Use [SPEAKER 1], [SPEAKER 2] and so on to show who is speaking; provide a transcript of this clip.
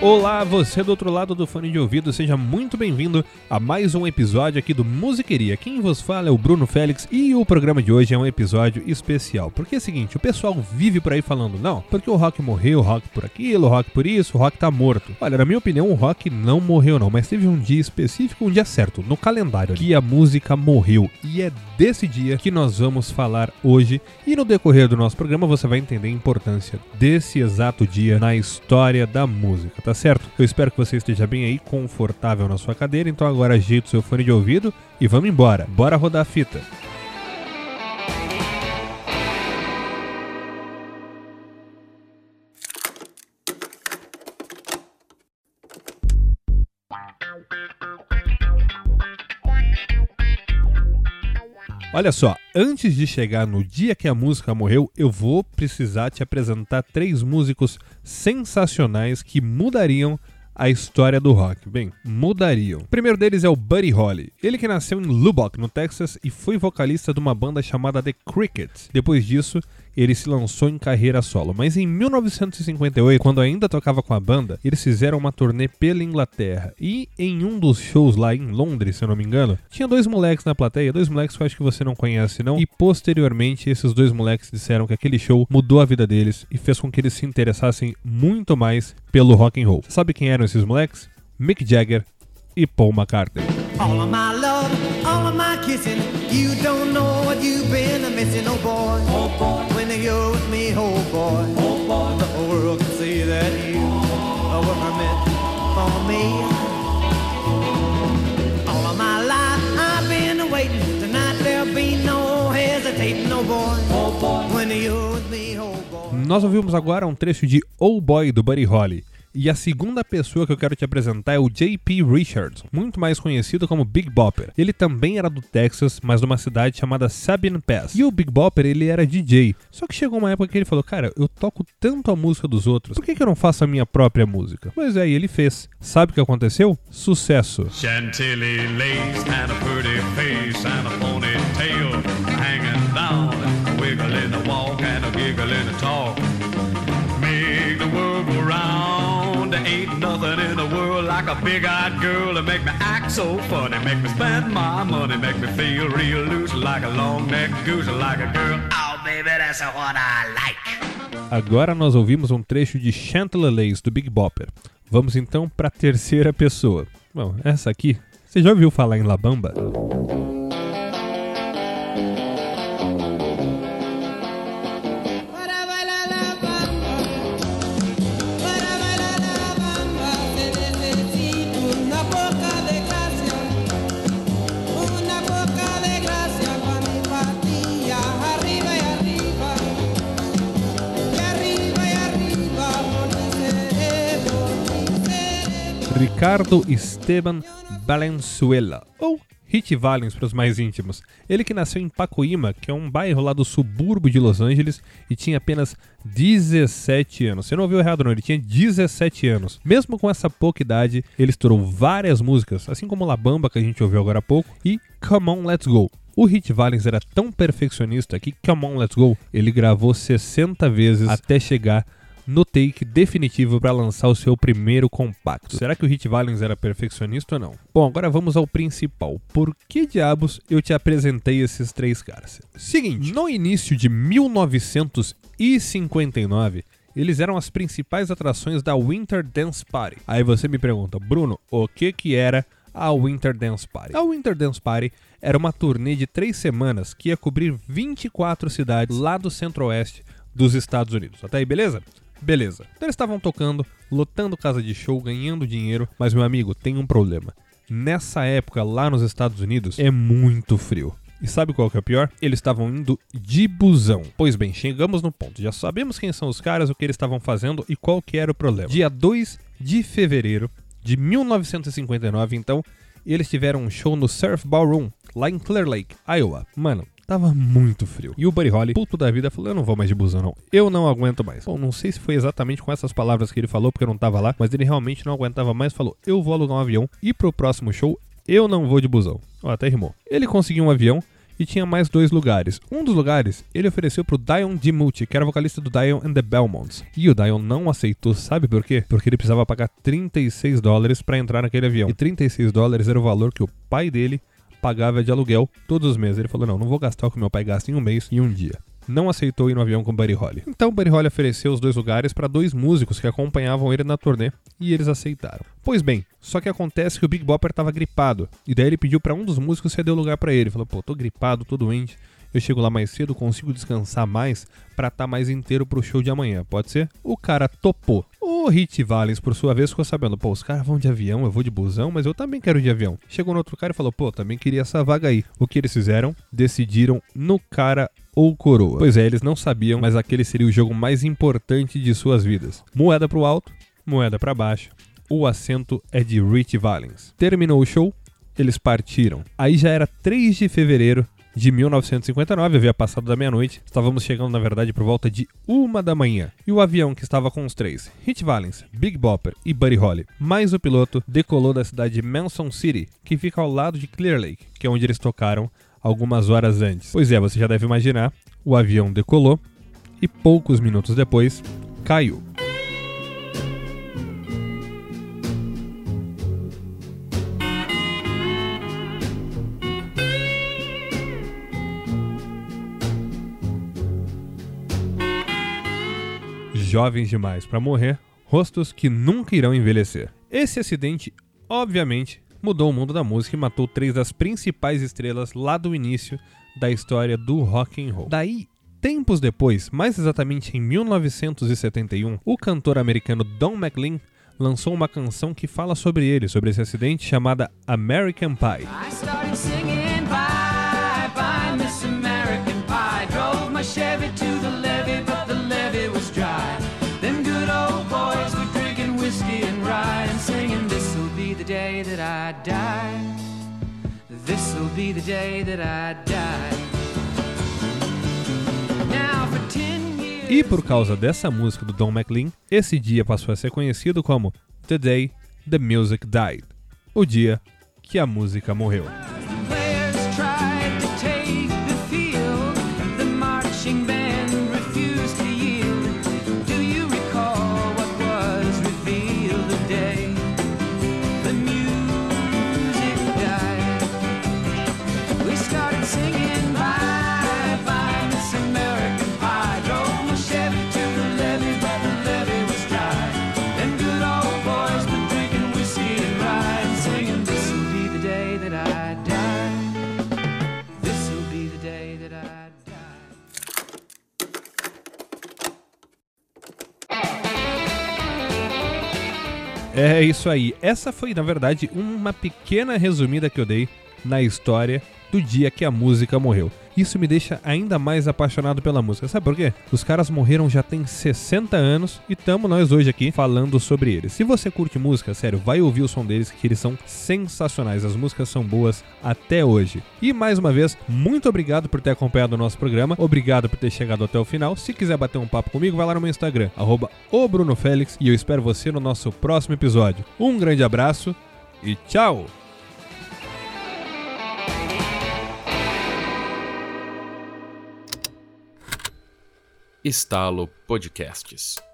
[SPEAKER 1] Olá, você do outro lado do fone de ouvido, seja muito bem-vindo a mais um episódio aqui do Musiqueria. Quem vos fala é o Bruno Félix e o programa de hoje é um episódio especial. Porque é o seguinte, o pessoal vive por aí falando, não, porque o rock morreu, o rock por aquilo, o rock por isso, o rock tá morto. Olha, na minha opinião, o rock não morreu não, mas teve um dia específico, um dia certo, no calendário, que a música morreu. E é desse dia que nós vamos falar hoje. E no decorrer do nosso programa você vai entender a importância desse exato dia na história da música tá certo? Eu espero que você esteja bem aí, confortável na sua cadeira, então agora ajeita o seu fone de ouvido e vamos embora. Bora rodar a fita. Olha só, antes de chegar no dia que a música morreu, eu vou precisar te apresentar três músicos sensacionais que mudariam a história do rock. Bem, mudariam. O primeiro deles é o Buddy Holly. Ele que nasceu em Lubbock, no Texas, e foi vocalista de uma banda chamada The Crickets. Depois disso, ele se lançou em carreira solo. Mas em 1958, quando ainda tocava com a banda, eles fizeram uma turnê pela Inglaterra. E em um dos shows lá em Londres, se eu não me engano, tinha dois moleques na plateia, dois moleques que eu acho que você não conhece não. E posteriormente, esses dois moleques disseram que aquele show mudou a vida deles e fez com que eles se interessassem muito mais pelo rock and roll. Você sabe quem eram esses moleques? Mick Jagger e Paul McCartney. All of my love, all of my kissing, you don't know what you've been missing, oh boy. Oh boy. You're with me, oh boy. Oh boy. The whole world can see that you were meant for me. All of my life I've been waiting. Tonight there'll be no hesitating, oh boy. Oh boy. When you're with me, oh boy. Nós ouvimos agora um trecho de Oh Boy do Buddy Holly. E a segunda pessoa que eu quero te apresentar é o J.P. Richards, muito mais conhecido como Big Bopper. Ele também era do Texas, mas de uma cidade chamada Sabine Pass. E o Big Bopper, ele era DJ. Só que chegou uma época que ele falou, cara, eu toco tanto a música dos outros, por que, que eu não faço a minha própria música? Pois é, e ele fez. Sabe o que aconteceu? Sucesso. Chantilly lace and a pretty face and a ponytail hanging down, a wiggle in the walk and a giggle in the talk. Make the world go round. Ain't nothing in the world like a big-eyed girl to make me act so funny, make me spend my money, make me feel real loose like a long-necked goose, like a girl. Oh, baby, that's what I like. Agora nós ouvimos um trecho de Chantilly Lace do Big Bopper. Vamos então para a terceira pessoa. Bom, essa aqui, você já ouviu falar em La Bamba? Ricardo Esteban Valenzuela, ou Hit Valens para os mais íntimos. Ele que nasceu em Pacoima, que é um bairro lá do subúrbio de Los Angeles, e tinha apenas 17 anos. Você não ouviu errado não, ele tinha 17 anos. Mesmo com essa pouca idade, ele estourou várias músicas, assim como La Bamba, que a gente ouviu agora há pouco, e Come On Let's Go. O Hit Valens era tão perfeccionista que Come On Let's Go ele gravou 60 vezes até chegar no take definitivo para lançar o seu primeiro compacto. Será que o Hit Valens era perfeccionista ou não? Bom, agora vamos ao principal. Por que diabos eu te apresentei esses três caras? Seguinte, no início de 1959, eles eram as principais atrações da Winter Dance Party. Aí você me pergunta, Bruno, o que que era a Winter Dance Party? A Winter Dance Party era uma turnê de três semanas que ia cobrir 24 cidades lá do centro-oeste dos Estados Unidos. Até aí, beleza? Beleza. Então eles estavam tocando, lotando casa de show, ganhando dinheiro, mas meu amigo, tem um problema. Nessa época, lá nos Estados Unidos, é muito frio. E sabe qual que é o pior? Eles estavam indo de busão. Pois bem, chegamos no ponto. Já sabemos quem são os caras, o que eles estavam fazendo e qual que era o problema. Dia 2 de fevereiro de 1959, então, eles tiveram um show no Surf Ballroom, lá em Clear Lake, Iowa. Mano, Tava muito frio. E o Buddy Holly, puto da vida, falou: Eu não vou mais de busão, não. Eu não aguento mais. Bom, não sei se foi exatamente com essas palavras que ele falou, porque eu não tava lá, mas ele realmente não aguentava mais. Falou: Eu vou alugar um avião e pro próximo show eu não vou de busão. Ó, até rimou. Ele conseguiu um avião e tinha mais dois lugares. Um dos lugares ele ofereceu pro Dion DiMucci, que era vocalista do Dion and the Belmonts. E o Dion não aceitou, sabe por quê? Porque ele precisava pagar 36 dólares para entrar naquele avião. E 36 dólares era o valor que o pai dele pagava de aluguel todos os meses. Ele falou: não, não vou gastar o que meu pai gasta em um mês e um dia não aceitou ir no avião com Buddy Holly. Então Buddy Holly ofereceu os dois lugares para dois músicos que acompanhavam ele na turnê e eles aceitaram. Pois bem, só que acontece que o Big Bopper estava gripado e daí ele pediu para um dos músicos ceder o lugar para ele. Falou: "Pô, tô gripado, tô doente. Eu chego lá mais cedo, consigo descansar mais para estar tá mais inteiro pro show de amanhã, pode ser?" O cara topou. Hit Valens, por sua vez, ficou sabendo, pô, os caras vão de avião, eu vou de busão, mas eu também quero de avião. Chegou no outro cara e falou, pô, também queria essa vaga aí. O que eles fizeram? Decidiram no cara ou coroa. Pois é, eles não sabiam, mas aquele seria o jogo mais importante de suas vidas. Moeda pro alto, moeda para baixo. O assento é de Rich Valens. Terminou o show, eles partiram. Aí já era 3 de fevereiro de 1959, havia passado da meia-noite, estávamos chegando na verdade por volta de uma da manhã. E o avião que estava com os três, Hit Valens, Big Bopper e Buddy Holly, mais o piloto, decolou da cidade de Manson City, que fica ao lado de Clear Lake, que é onde eles tocaram algumas horas antes. Pois é, você já deve imaginar, o avião decolou e poucos minutos depois caiu. Jovens demais para morrer, rostos que nunca irão envelhecer. Esse acidente, obviamente, mudou o mundo da música e matou três das principais estrelas lá do início da história do rock and roll. Daí, tempos depois, mais exatamente em 1971, o cantor americano Don McLean lançou uma canção que fala sobre ele, sobre esse acidente chamada American Pie. E por causa dessa música do Don McLean, esse dia passou a ser conhecido como The Day the Music Died o dia que a música morreu. É isso aí. Essa foi, na verdade, uma pequena resumida que eu dei na história do dia que a música morreu. Isso me deixa ainda mais apaixonado pela música. Sabe por quê? Os caras morreram já tem 60 anos e tamo nós hoje aqui falando sobre eles. Se você curte música, sério, vai ouvir o som deles que eles são sensacionais. As músicas são boas até hoje. E mais uma vez, muito obrigado por ter acompanhado o nosso programa. Obrigado por ter chegado até o final. Se quiser bater um papo comigo, vai lá no meu Instagram, arroba e eu espero você no nosso próximo episódio. Um grande abraço e tchau!
[SPEAKER 2] Estalo Podcasts.